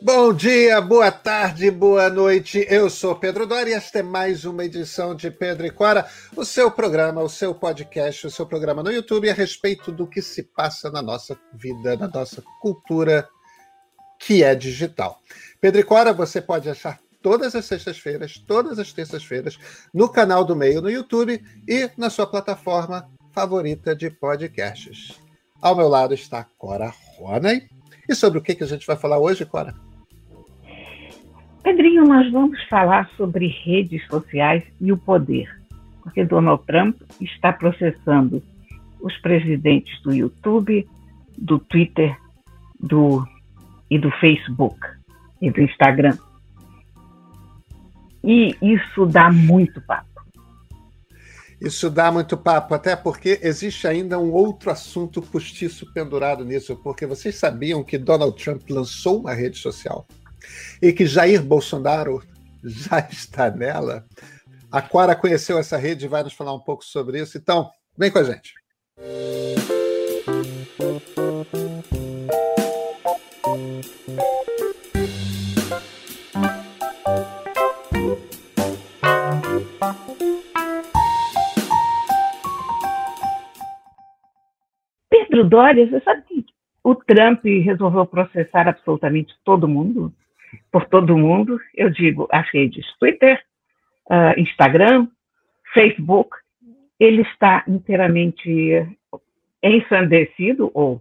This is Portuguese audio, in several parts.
Bom dia, boa tarde, boa noite. Eu sou Pedro Dória e esta é mais uma edição de Pedro e Cora, o seu programa, o seu podcast, o seu programa no YouTube a respeito do que se passa na nossa vida, na nossa cultura que é digital. Pedro e Cora, você pode achar todas as sextas-feiras, todas as terças-feiras, no canal do Meio no YouTube e na sua plataforma favorita de podcasts. Ao meu lado está Cora Roney. E sobre o que, que a gente vai falar hoje, Cora? Pedrinho, nós vamos falar sobre redes sociais e o poder, porque Donald Trump está processando os presidentes do YouTube, do Twitter do, e do Facebook e do Instagram. E isso dá muito papo. Isso dá muito papo, até porque existe ainda um outro assunto postiço pendurado nisso, porque vocês sabiam que Donald Trump lançou uma rede social e que Jair Bolsonaro já está nela? A Quara conheceu essa rede e vai nos falar um pouco sobre isso. Então, vem com a gente. Pedro Doria, você sabe que o Trump resolveu processar absolutamente todo mundo? Por todo mundo, eu digo as redes Twitter, uh, Instagram, Facebook, ele está inteiramente ensandecido ou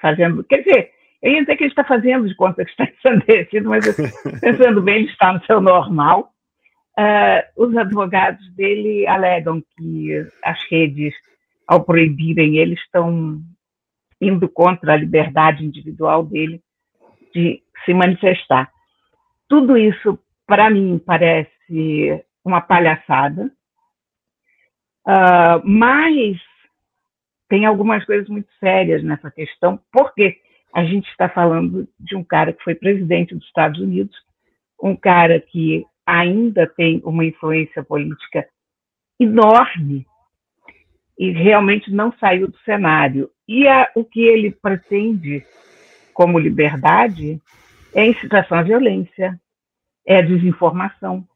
fazendo, quer dizer, eu ia dizer que ele está fazendo de conta que está ensandecido, mas pensando bem, ele está no seu normal. Uh, os advogados dele alegam que as redes ao proibirem ele, estão indo contra a liberdade individual dele de se manifestar. Tudo isso, para mim, parece uma palhaçada, uh, mas tem algumas coisas muito sérias nessa questão, porque a gente está falando de um cara que foi presidente dos Estados Unidos, um cara que ainda tem uma influência política enorme e realmente não saiu do cenário. E a, o que ele pretende como liberdade é incitação à violência, é desinformação.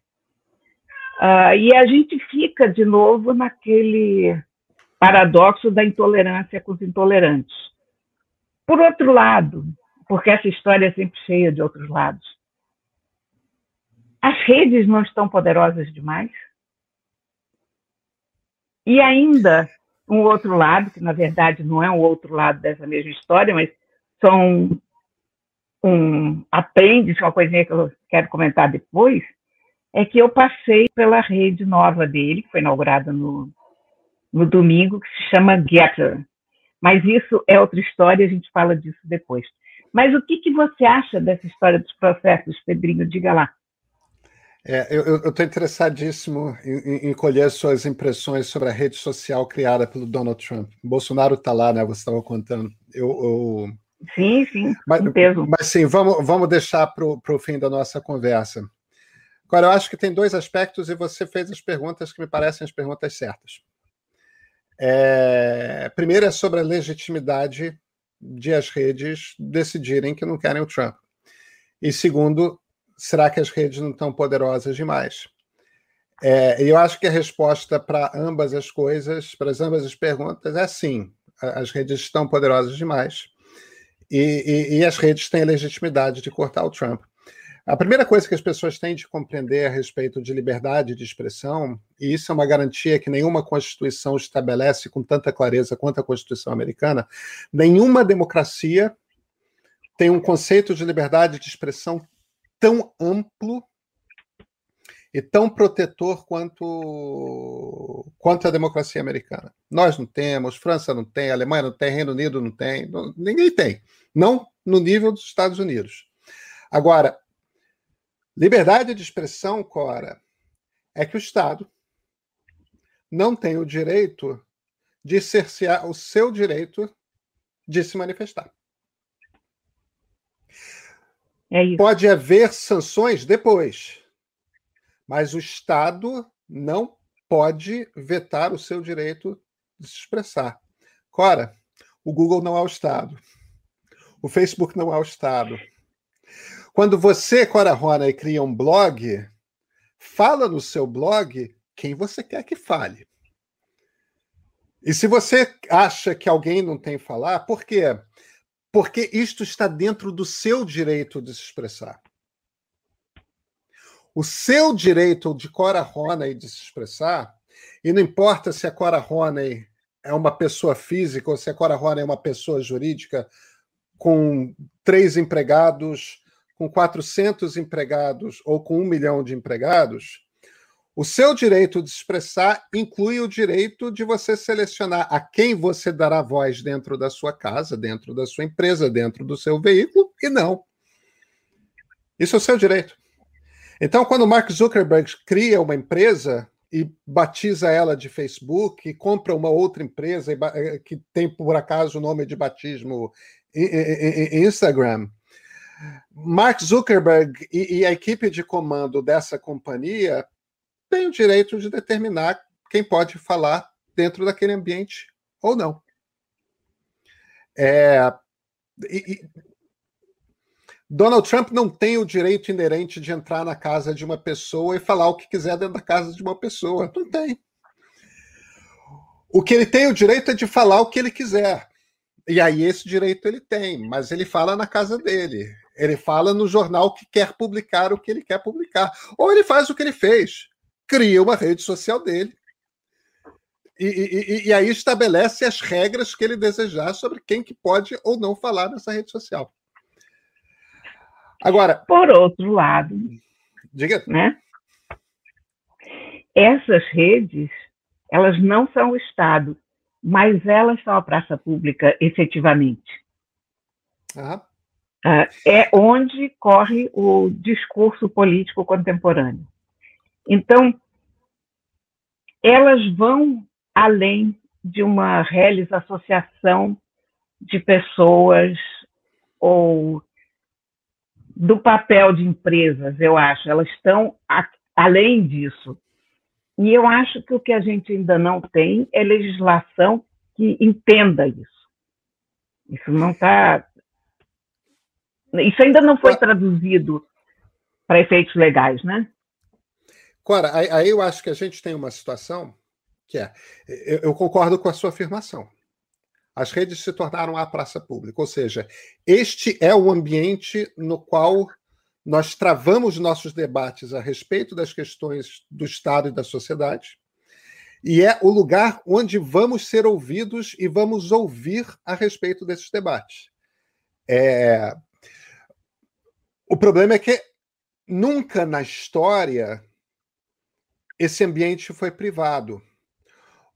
Uh, e a gente fica de novo naquele paradoxo da intolerância com os intolerantes. Por outro lado, porque essa história é sempre cheia de outros lados, as redes não estão poderosas demais? E ainda um outro lado, que na verdade não é um outro lado dessa mesma história, mas são um apêndice, uma coisinha que eu quero comentar depois, é que eu passei pela rede nova dele, que foi inaugurada no, no domingo, que se chama Getter. Mas isso é outra história, a gente fala disso depois. Mas o que, que você acha dessa história dos processos, Pedrinho? Diga lá. É, eu estou interessadíssimo em, em, colher suas impressões sobre a rede social criada pelo Donald Trump. Bolsonaro está lá, né? Você estava contando. Eu, eu... Sim, sim. Mas, mas sim, vamos, vamos deixar para o fim da nossa conversa. Agora, eu acho que tem dois aspectos e você fez as perguntas que me parecem as perguntas certas. É, primeiro é sobre a legitimidade de as redes decidirem que não querem o Trump. E segundo, será que as redes não estão poderosas demais? É, eu acho que a resposta para ambas as coisas, para as ambas as perguntas, é sim. As redes estão poderosas demais e, e, e as redes têm a legitimidade de cortar o Trump. A primeira coisa que as pessoas têm de compreender a respeito de liberdade de expressão, e isso é uma garantia que nenhuma Constituição estabelece com tanta clareza quanto a Constituição americana, nenhuma democracia tem um conceito de liberdade de expressão tão amplo e tão protetor quanto, quanto a democracia americana. Nós não temos, França não tem, Alemanha não tem, Reino Unido não tem, não, ninguém tem. Não no nível dos Estados Unidos. Agora, liberdade de expressão, Cora, é que o Estado não tem o direito de cercear o seu direito de se manifestar. É Pode haver sanções depois, mas o Estado não pode vetar o seu direito de se expressar. Cora, o Google não é o Estado. O Facebook não é o Estado. Quando você, Cora Rona, cria um blog, fala no seu blog quem você quer que fale. E se você acha que alguém não tem que falar, por quê? Porque isto está dentro do seu direito de se expressar. O seu direito de Cora Roney de se expressar, e não importa se a Cora Roney é uma pessoa física ou se a Cora Roney é uma pessoa jurídica com três empregados, com 400 empregados ou com um milhão de empregados, o seu direito de expressar inclui o direito de você selecionar a quem você dará voz dentro da sua casa, dentro da sua empresa, dentro do seu veículo e não. Isso é o seu direito. Então, quando Mark Zuckerberg cria uma empresa e batiza ela de Facebook e compra uma outra empresa eh, que tem por acaso o nome de batismo Instagram, Mark Zuckerberg e, a equipe de comando dessa companhia tem o direito de determinar quem pode falar dentro daquele ambiente ou não. É, e, Donald Trump não tem o direito inerente de entrar na casa de uma pessoa e falar o que quiser dentro da casa de uma pessoa. Não tem. O que ele tem o direito é de falar o que ele quiser. E aí esse direito ele tem, mas ele fala na casa dele. Ele fala no jornal que quer publicar o que ele quer publicar. Ou ele faz o que ele fez cria uma rede social dele. E, e, e, aí estabelece as regras que ele desejar sobre quem que pode ou não falar nessa rede social. Agora. Por outro lado, diga. Né? Essas redes, elas não são o Estado, mas elas são a praça pública efetivamente. Uhum. é onde corre o discurso político contemporâneo. Então, elas vão além de uma reles associação de pessoas ou do papel de empresas, eu acho. Elas estão a, além disso. E eu acho que o que a gente ainda não tem é legislação que entenda isso. Isso não está. Isso ainda não foi traduzido para efeitos legais, né? Cora, aí eu acho que a gente tem uma situação que é, eu, eu concordo com a sua afirmação. As redes se tornaram a praça pública, ou seja, este é o ambiente no qual nós travamos nossos debates a respeito das questões do Estado e da sociedade, e é o lugar onde vamos ser ouvidos e vamos ouvir a respeito desses debates. É... O problema é que nunca na história esse ambiente foi privado.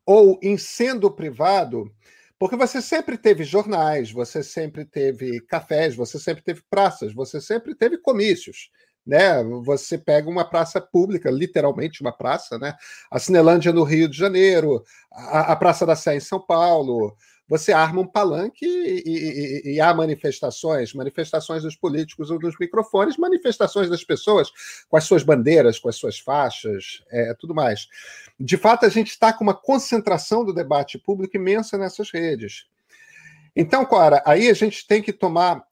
Ou, em sendo privado, porque você sempre teve jornais, você sempre teve cafés, você sempre teve praças, você sempre teve comícios. Né? Você pega uma praça pública, literalmente uma praça, né? A Cinelândia no Rio de Janeiro, a, a Praça da Sé em São Paulo, você arma um palanque e, e, e, há manifestações, manifestações dos políticos ou dos microfones, manifestações das pessoas com as suas bandeiras, com as suas faixas, é, tudo mais. De fato, a gente está com uma concentração do debate público imensa nessas redes. Então, Cora, aí a gente tem que tomar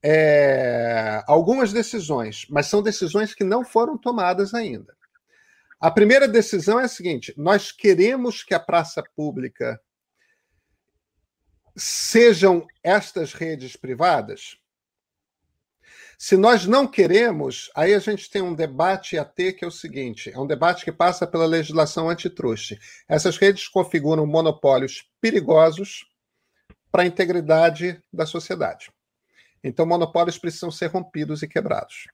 é, algumas decisões, mas são decisões que não foram tomadas ainda. A primeira decisão é a seguinte: nós queremos que a praça pública sejam estas redes privadas? Se nós não queremos, aí a gente tem um debate a ter que é o seguinte: é um debate que passa pela legislação antitruste. Essas redes configuram monopólios perigosos para a integridade da sociedade. Então, monopólios precisam ser rompidos e quebrados.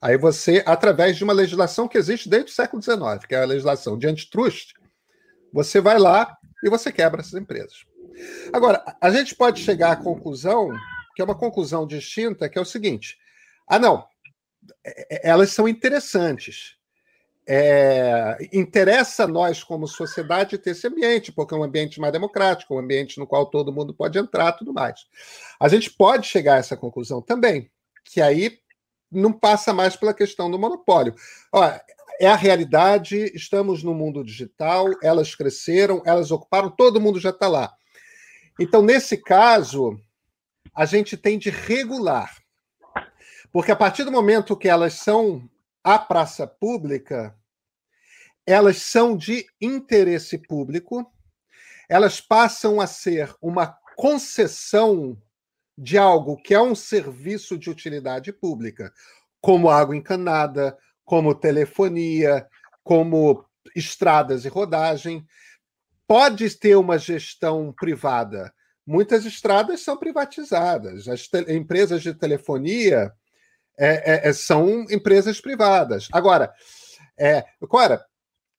Aí você, através de uma legislação que existe desde o século XIX, que é a legislação de antitruste, você vai lá e você quebra essas empresas. Agora, a gente pode chegar à conclusão, que é uma conclusão distinta, que é o seguinte: ah, não, é, é, elas são interessantes. É, interessa a nós, como sociedade, ter esse ambiente, porque é um ambiente mais democrático, um ambiente no qual todo mundo pode entrar tudo mais. A gente pode chegar a essa conclusão também, que aí não passa mais pela questão do monopólio. Olha, é a realidade, estamos no mundo digital, elas cresceram, elas ocuparam, todo mundo já está lá. Então, nesse caso, a gente tem de regular. Porque a partir do momento que elas são a praça pública, elas são de interesse público, elas passam a ser uma concessão de algo que é um serviço de utilidade pública, como água encanada, como telefonia, como estradas e rodagem. Pode ter uma gestão privada. Muitas estradas são privatizadas. As empresas de telefonia é, é, é, são empresas privadas. Agora, é, agora,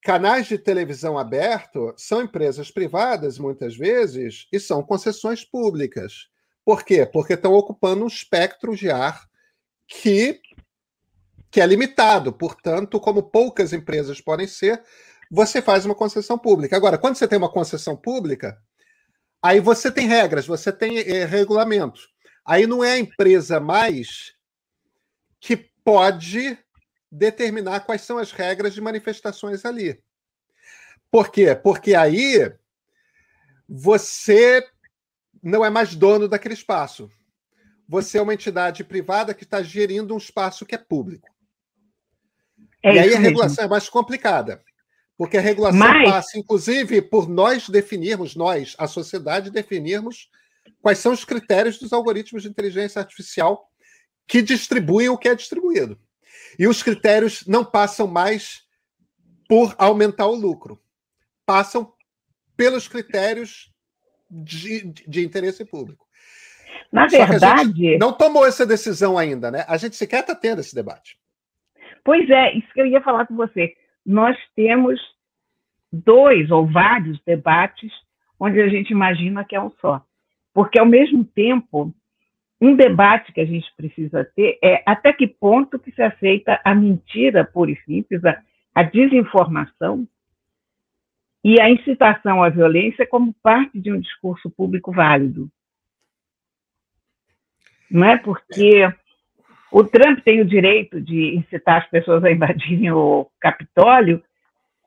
canais de televisão aberto são empresas privadas, muitas vezes, e são concessões públicas. Por quê? Porque estão ocupando um espectro de ar que, que é limitado. Portanto, como poucas empresas podem ser, você faz uma concessão pública. Agora, quando você tem uma concessão pública, aí você tem regras, você tem é, regulamentos. Aí não é a empresa mais que pode determinar quais são as regras de manifestações ali. Por quê? Porque aí você não é mais dono daquele espaço. Você é uma entidade privada que está gerindo um espaço que é público. É e aí a regulação mesmo. é mais complicada. Porque a regulação Mas... passa, inclusive, por nós definirmos, nós, a sociedade, definirmos quais são os critérios dos algoritmos de inteligência artificial que distribuem o que é distribuído. E os critérios não passam mais por aumentar o lucro, passam pelos critérios de, de interesse público. Na Só verdade. não tomou essa decisão ainda, né? A gente sequer está tendo esse debate. Pois é, isso que eu ia falar com você. Nós temos dois ou vários debates onde a gente imagina que é um só. Porque, ao mesmo tempo, um debate que a gente precisa ter é até que ponto que se aceita a mentira pura e simples, a, a desinformação e a incitação à violência como parte de um discurso público válido. Não é porque o Trump tem o direito de incitar as pessoas a invadirem o Capitólio,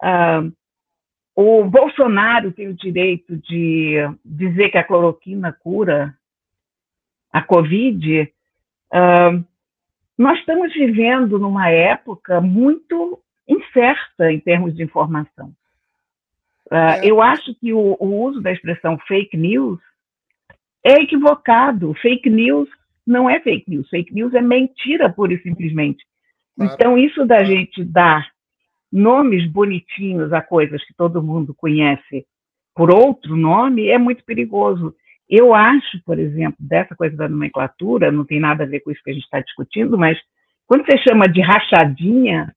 uh, o Bolsonaro tem o direito de dizer que a cloroquina cura a Covid, uh, nós estamos vivendo numa época muito incerta em termos de informação. Uh. Eu acho que o, o, uso da expressão fake news é equivocado. Fake news não é fake news. Fake news é mentira, pura e simplesmente. Claro. Então, isso da gente dar nomes bonitinhos a coisas que todo mundo conhece por outro nome é muito perigoso. Eu acho, por exemplo, dessa coisa da nomenclatura, não tem nada a ver com isso que a gente está discutindo, mas quando você chama de rachadinha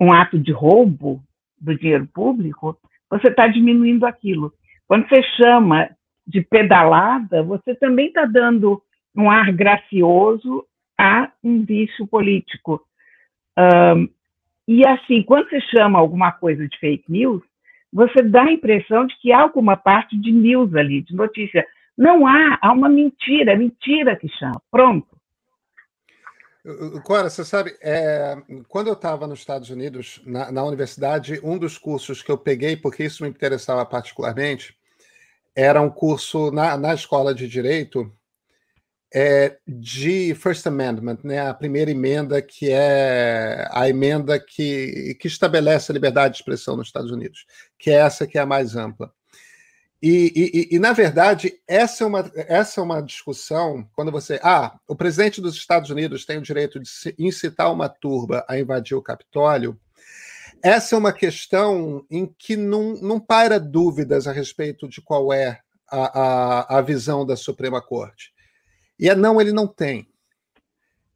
um ato de roubo do dinheiro público, você está diminuindo aquilo. Quando você chama de pedalada, você também está dando um ar gracioso a um vício político. Um, e assim, quando você chama alguma coisa de fake news, você dá a impressão de que há alguma parte de news ali, de notícia. Não há, há uma mentira, é mentira que chama. Pronto. Cora, você sabe, é, quando eu estava nos Estados Unidos, na, na, universidade, um dos cursos que eu peguei, porque isso me interessava particularmente, era um curso na, na escola de Direito é, de First Amendment, né, a primeira emenda, que é a emenda que, que estabelece a liberdade de expressão nos Estados Unidos, que é essa que é a mais ampla. E, e, e, na verdade, essa é, uma, essa é uma discussão quando você. Ah, o presidente dos Estados Unidos tem o direito de incitar uma turba a invadir o Capitólio. Essa é uma questão em que não, não paira dúvidas a respeito de qual é a, a, a visão da Suprema Corte. E é não, ele não tem.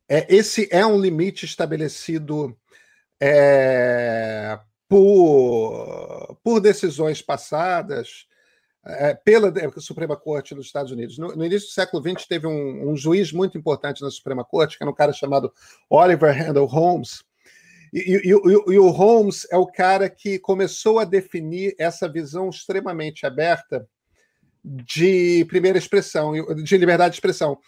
É, esse é um limite estabelecido é, por, por decisões passadas é, pela Suprema Corte dos Estados Unidos. No, no início do século XX, teve um, um, juiz muito importante na Suprema Corte, que era um cara chamado Oliver Randall Holmes. E, e, e, e, o Holmes é o cara que começou a definir essa visão extremamente aberta de primeira expressão, de liberdade de expressão.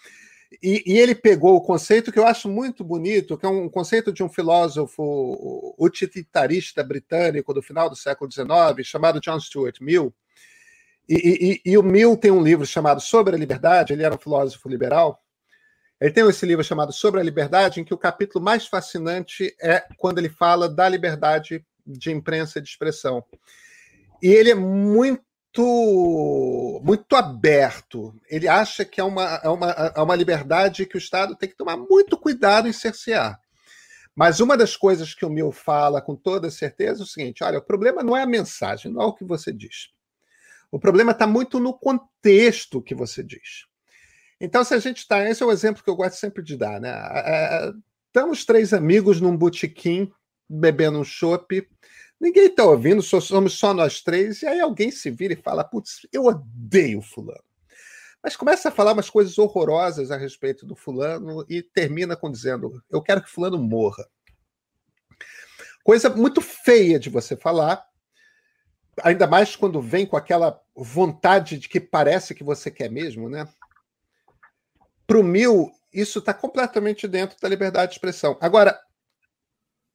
E, e, ele pegou o conceito que eu acho muito bonito, que é um conceito de um filósofo utilitarista britânico do final do século XIX, chamado John Stuart Mill. E, e, e, o Mill tem um livro chamado Sobre a Liberdade, ele era um filósofo liberal, Ele tem esse livro chamado Sobre a Liberdade, em que o capítulo mais fascinante é quando ele fala da liberdade de imprensa e de expressão. E ele é muito muito aberto. Ele acha que é uma, é, uma, é uma liberdade que o Estado tem que tomar muito cuidado em cercear. Mas uma das coisas que o Mil fala com toda certeza é o seguinte: olha, o problema não é a mensagem, não é o que você diz. O problema está muito no contexto que você diz. Então, se a gente está. Esse é o exemplo que eu gosto sempre de dar, né? É, estamos três amigos num botequim, bebendo um chopp. Ninguém está ouvindo, somos só nós três, e aí alguém se vira e fala: Putz, eu odeio Fulano. Mas começa a falar umas coisas horrorosas a respeito do Fulano e termina com dizendo: Eu quero que Fulano morra. Coisa muito feia de você falar, ainda mais quando vem com aquela vontade de que parece que você quer mesmo, né? Para o Mil, isso está completamente dentro da liberdade de expressão. Agora,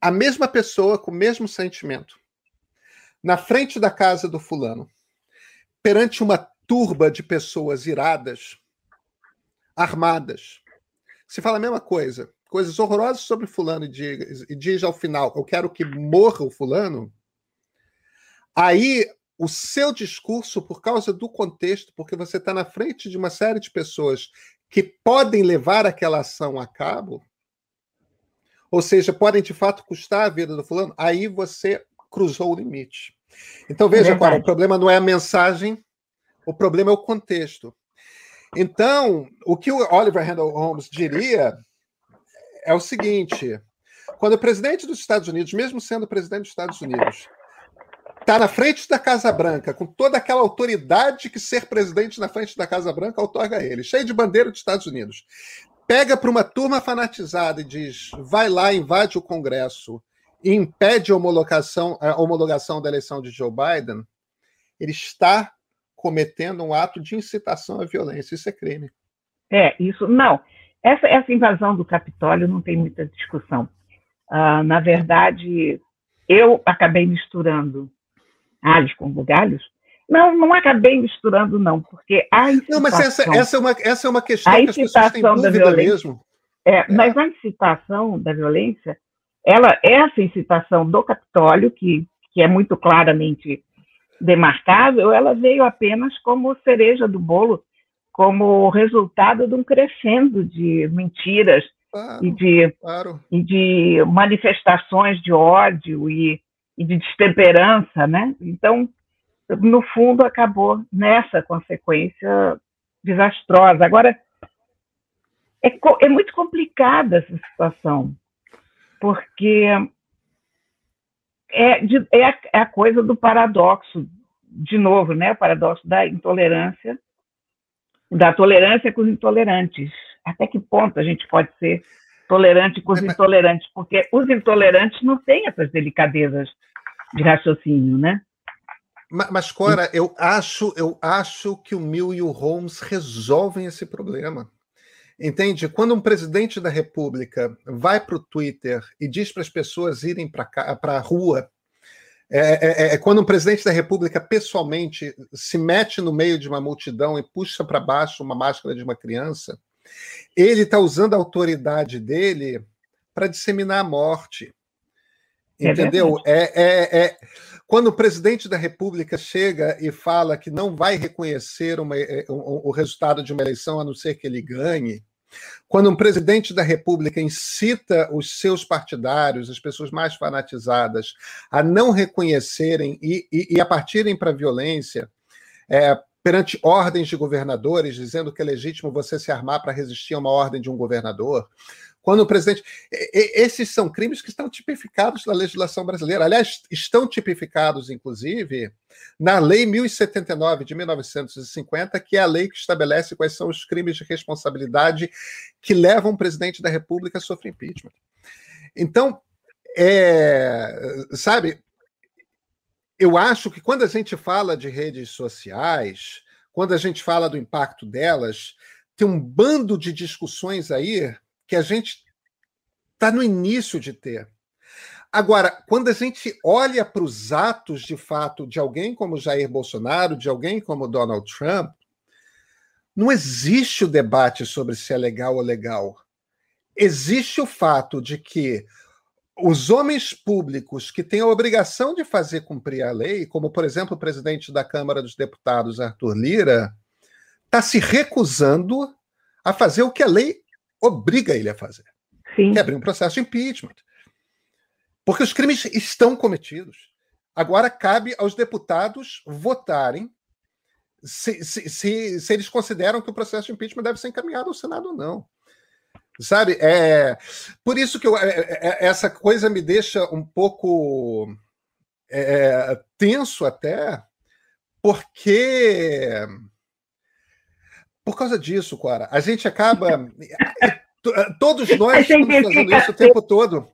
a mesma pessoa com o mesmo sentimento, na frente da casa do fulano, perante uma turba de pessoas iradas, armadas, se fala a mesma coisa, coisas horrorosas sobre fulano e diz, e diz ao final, eu quero que morra o fulano, aí o seu discurso, por causa do contexto, porque você está na frente de uma série de pessoas que podem levar aquela ação a cabo, ou seja, podem de fato custar a vida do fulano, aí você cruzou o limite. Então veja, o problema não é a mensagem, o problema é o contexto. Então, o que o Oliver Randall Holmes diria é o seguinte: quando o presidente dos Estados Unidos, mesmo sendo presidente dos Estados Unidos, está na frente da Casa Branca, com toda aquela autoridade que ser presidente na frente da Casa Branca otorga a ele, cheio de bandeira dos Estados Unidos. Pega para uma turma fanatizada e diz: vai lá, invade o Congresso e impede a homologação, a homologação da eleição de Joe Biden, ele está cometendo um ato de incitação à violência. Isso é crime. É, isso. Não. Essa, essa invasão do Capitólio não tem muita discussão. Uh, na verdade, eu acabei misturando alhos com bugalhos? Não, não acabei misturando, não, porque a incitação... Não, mas essa, essa, é, uma, essa é uma questão que as pessoas têm dúvida violência, mesmo. É, é. Mas a incitação da violência, ela, essa incitação do Capitólio, que, que é muito claramente demarcável, ela veio apenas como cereja do bolo, como resultado de um crescendo de mentiras claro, e, de, claro. e de manifestações de ódio e e de destemperança, né? Então, no fundo, acabou nessa consequência desastrosa. Agora, é, é muito complicada essa situação, porque é, de, é, a, é, a, coisa do paradoxo, de novo, né? O paradoxo da intolerância, da tolerância com os intolerantes. Até que ponto a gente pode ser tolerante com os intolerantes, porque os intolerantes não têm essas delicadezas de raciocínio, né? Mas, Cora, eu acho, eu acho que o Mill e o Holmes resolvem esse problema. Entende? Quando um presidente da República vai para o Twitter e diz para as pessoas irem para a rua, é, é, é, é, quando um presidente da República pessoalmente se mete no meio de uma multidão e puxa para baixo uma máscara de uma criança, ele está usando a autoridade dele para disseminar a morte. É Entendeu? É, é, é, Quando o presidente da República chega e fala que não vai reconhecer uma, é, o, resultado de uma eleição a não ser que ele ganhe, quando um presidente da República incita os seus partidários, as pessoas mais fanatizadas, a não reconhecerem e, e, e a partirem para a violência, é, perante ordens de governadores, dizendo que é legítimo você se armar para resistir a uma ordem de um governador. Quando o presidente. Esses são crimes que estão tipificados na legislação brasileira. Aliás, estão tipificados, inclusive, na Lei 1079 de 1950, que é a lei que estabelece quais são os crimes de responsabilidade que levam o presidente da República a sofrer impeachment. Então, é, sabe, eu acho que quando a gente fala de redes sociais, quando a gente fala do impacto delas, tem um bando de discussões aí que a gente está no início de ter. Agora, quando a gente olha para os atos de fato de alguém como Jair Bolsonaro, de alguém como Donald Trump, não existe o debate sobre se é legal ou legal. Existe o fato de que os homens públicos que têm a obrigação de fazer cumprir a lei, como, por exemplo, o presidente da Câmara dos Deputados, Arthur Lira, está se recusando a fazer o que a lei obriga ele a fazer. Sim. Que é abrir um processo de impeachment. Porque os crimes estão cometidos. Agora cabe aos deputados votarem se, se, se, se, eles consideram que o processo de impeachment deve ser encaminhado ao Senado ou não. Sabe? É, por isso que eu, é, é, é essa coisa me deixa um pouco é, tenso até, porque. Por causa disso, Cora, a gente acaba. todos nós estamos fazendo isso o tempo todo.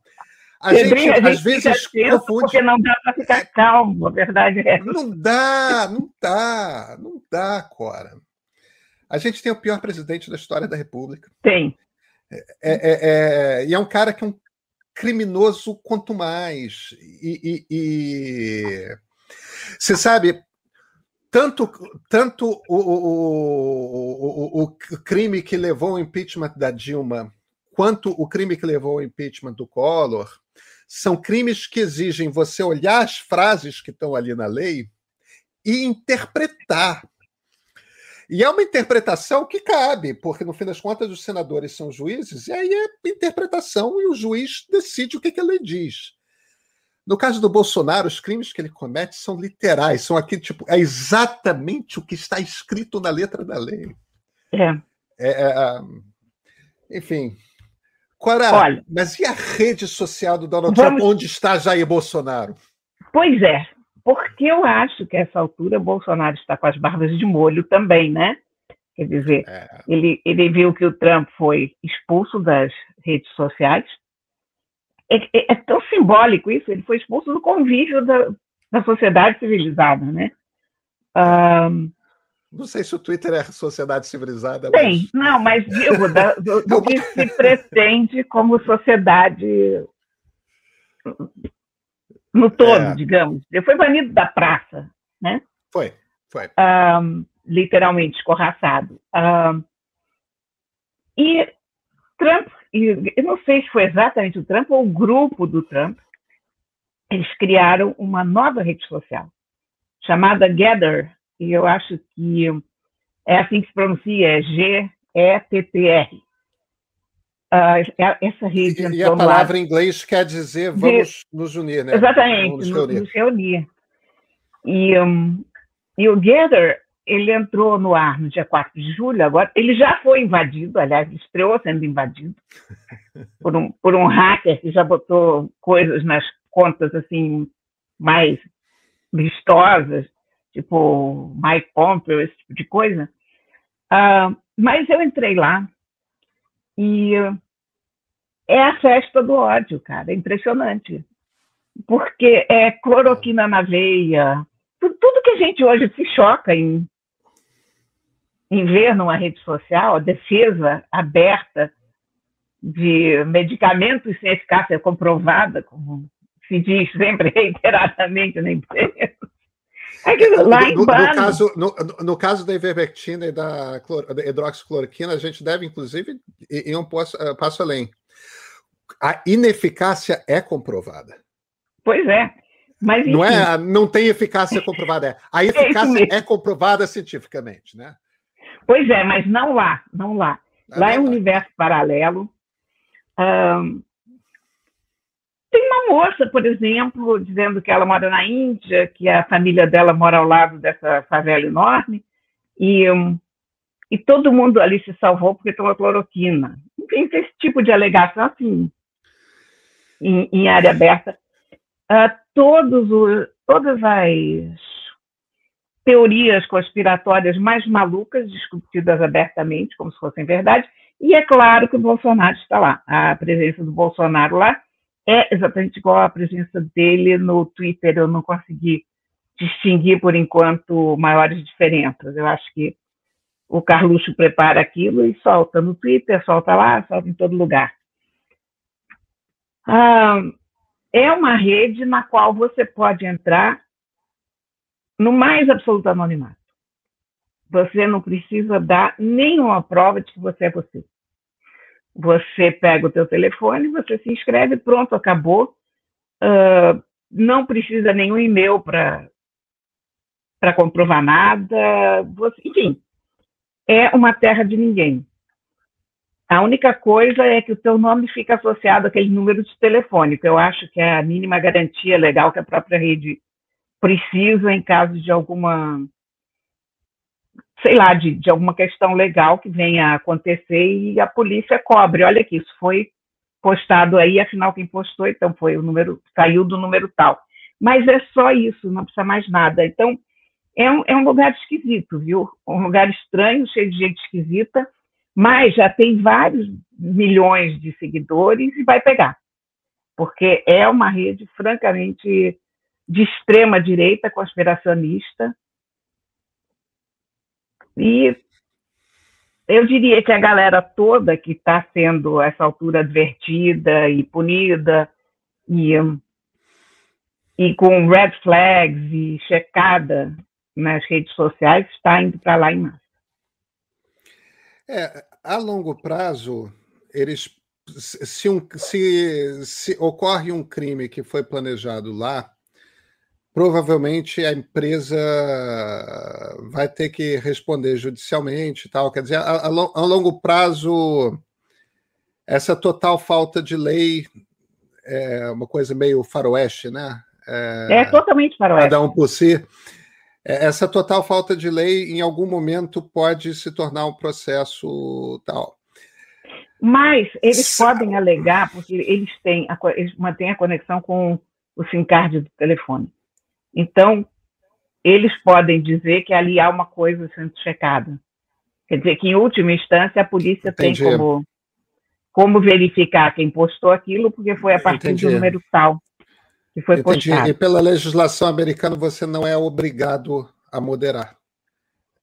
A gente, a gente às vezes confunde. Porque não dá para ficar calmo, a verdade é. Não dá, não dá, não dá, Cora. A gente tem o pior presidente da história da República. Tem. É, é, é, e é um cara que é um criminoso quanto mais. E, e, e... você sabe, tanto, tanto o, o, o, o crime que levou ao impeachment da Dilma, quanto o crime que levou ao impeachment do Collor, são crimes que exigem você olhar as frases que estão ali na lei e interpretar. E é uma interpretação que cabe, porque no fim das contas os senadores são juízes, e aí é interpretação e o juiz decide o que, que a lei diz. No caso do Bolsonaro, os crimes que ele comete são literais, são aqui, tipo, é exatamente o que está escrito na letra da lei. É. é, é enfim, Cora, Olha, mas e a rede social do Donald vamos... Trump? Onde está Jair Bolsonaro? Pois é, porque eu acho que a essa altura Bolsonaro está com as barbas de molho também, né? Quer dizer, é. ele, ele viu que o Trump foi expulso das redes sociais. É, é, é tão simbólico isso, ele foi expulso do convívio da, da sociedade civilizada, né? Um, não sei se o Twitter é sociedade civilizada. Tem, mas... não, mas digo, da, do, do que se pretende como sociedade no todo, é. digamos. Ele foi banido da praça, né? Foi, foi. Um, literalmente escorraçado. Um, e Trump, eu não sei se foi exatamente o Trump ou o grupo do Trump, eles criaram uma nova rede social chamada Gather, e eu acho que é assim que se pronuncia, é G-E-T-T-R. Uh, essa rede. E, e a palavra em inglês quer dizer vamos de, nos unir, né? Exatamente, nos reunir. Nos reunir. E, um, e o Gather, ele entrou no ar no dia 4 de julho, agora ele já foi invadido, aliás, estreou sendo invadido por um, por um hacker que já botou coisas nas contas assim mais vistosas tipo Mike Pompeo, esse tipo de coisa. Uh, mas eu entrei lá e é a festa do ódio, cara, é impressionante. Porque é cloroquina na veia, tudo que a gente hoje se choca em, em ver numa rede social, a defesa aberta de medicamentos sem eficácia comprovada, como se diz sempre reiteradamente na imprensa, é que lá em no, no, caso, no, no, caso da ivermectina e da, da, hidroxicloroquina, a gente deve, inclusive, ir um passo, uh, passo além. A ineficácia é comprovada. Pois é. Mas, não é, não tem eficácia comprovada, é. A é eficácia é, é comprovada cientificamente, né? Pois é, mas não lá, não lá. lá é um universo paralelo. Um, tem uma moça, por exemplo, dizendo que ela mora na Índia, que a família dela mora ao lado dessa favela enorme, e, um, e todo mundo ali se salvou porque tomou cloroquina. Enfim, esse tipo de alegação, assim, em, em área aberta. Uh, todos os, todas as teorias conspiratórias mais malucas discutidas abertamente, como se fossem verdade, e é claro que o Bolsonaro está lá. A presença do Bolsonaro lá é exatamente igual à presença dele no Twitter. Eu não consegui distinguir, por enquanto, maiores diferenças. Eu acho que o Carluxo prepara aquilo e solta no Twitter, solta lá, solta em todo lugar. Ah, é uma rede na qual você pode entrar no mais absoluto anonimato. você não precisa dar nenhuma prova de que você é você. Você pega o teu telefone, você se inscreve, pronto, acabou. Uh, não precisa nenhum e-mail para para comprovar nada. Você, enfim, é uma terra de ninguém. A única coisa é que o teu nome fica associado àquele número de telefone, que eu acho que é a mínima garantia legal que a própria rede precisa em caso de alguma sei lá, de, de alguma questão legal que venha a acontecer e a polícia cobre. Olha que isso foi postado aí, afinal quem postou, então foi o número, saiu do número tal. Mas é só isso, não precisa mais nada. Então, é um, é um lugar esquisito, viu? Um lugar estranho, cheio de gente esquisita, mas já tem vários milhões de seguidores e vai pegar. Porque é uma rede francamente de extrema direita conspiracionista, e eu diria que a galera toda que está sendo, a essa altura, advertida e punida, e, e com red flags e checada nas redes sociais, está indo para lá em massa. É, a longo prazo, eles se, um, se, se ocorre um crime que foi planejado lá, provavelmente a empresa vai ter que responder judicialmente e tal. Quer dizer, a, a, a longo prazo, essa total falta de lei é uma coisa meio faroeste, né? É, é totalmente faroeste. Cada um por si. É, essa total falta de lei, em algum momento, pode se tornar um processo tal. Mas eles podem alegar, porque eles têm, eles mantêm a conexão com o SIM card do telefone. Então, eles podem dizer que ali há uma coisa sendo checada. Quer dizer que, em última instância, a polícia Entendi. tem como, como verificar quem postou aquilo, porque foi a partir Entendi. do número tal que foi Entendi. postado. E pela legislação americana, você não é obrigado a moderar.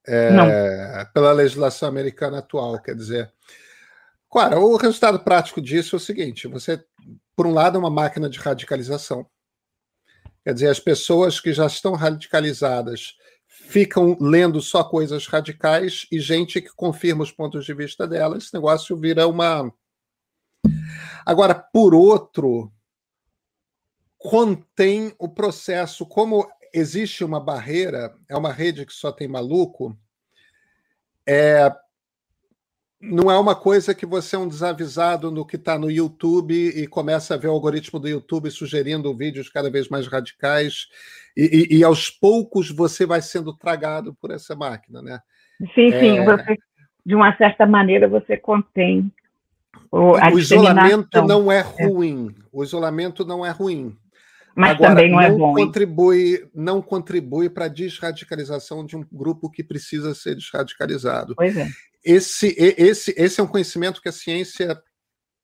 É, pela legislação americana atual, quer dizer. Claro, o resultado prático disso é o seguinte: você, por um lado, é uma máquina de radicalização. Quer dizer, as pessoas que já estão radicalizadas ficam lendo só coisas radicais e gente que confirma os pontos de vista dela. Esse negócio vira uma. Agora, por outro, contém o processo, como existe uma barreira, é uma rede que só tem maluco, é, não é uma coisa que você é um desavisado no que está no YouTube e começa a ver o algoritmo do YouTube sugerindo vídeos cada vez mais radicais e, e, e aos poucos você vai sendo tragado por essa máquina, né? Sim, é... sim. Você, de uma certa maneira você contém o, o isolamento não é, é ruim. É. O isolamento não é ruim. Mas Agora, também não, é bom. Contribui, não contribui para a desradicalização de um grupo que precisa ser desradicalizado. Pois é esse, esse, esse é um conhecimento que a ciência,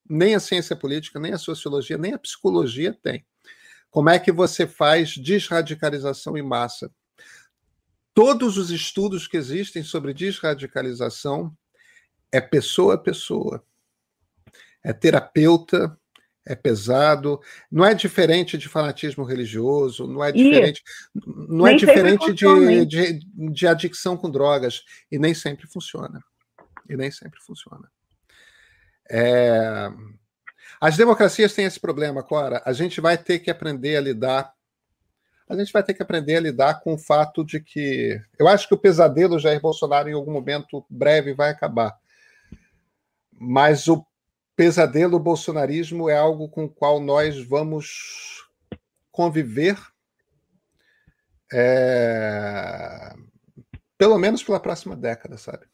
nem a ciência política, nem a sociologia, nem a psicologia tem. Como é que você faz desradicalização em massa? Todos os estudos que existem sobre desradicalização é pessoa a pessoa. É terapeuta, é pesado, não é diferente de fanatismo religioso, não é diferente, não é diferente de, de, de adicção com drogas, e nem sempre funciona e nem sempre funciona. É... As democracias têm esse problema, Cora. A gente vai ter que aprender a lidar. A gente vai ter que aprender a lidar com o fato de que. Eu acho que o pesadelo Jair Bolsonaro, em algum momento breve, vai acabar. Mas o pesadelo bolsonarismo é algo com o qual nós vamos conviver. É... Pelo menos pela próxima década, sabe?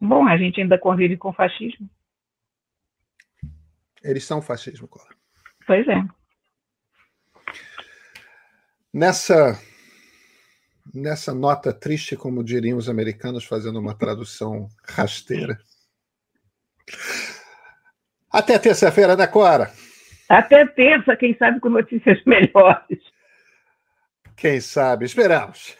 Bom, a gente ainda convive com fascismo. Eles são fascismo, Cora. Pois é. Nessa nessa nota triste, como diriam os americanos, fazendo uma tradução rasteira. Até terça-feira, né, Cora? Até terça, quem sabe com notícias melhores. Quem sabe, esperamos.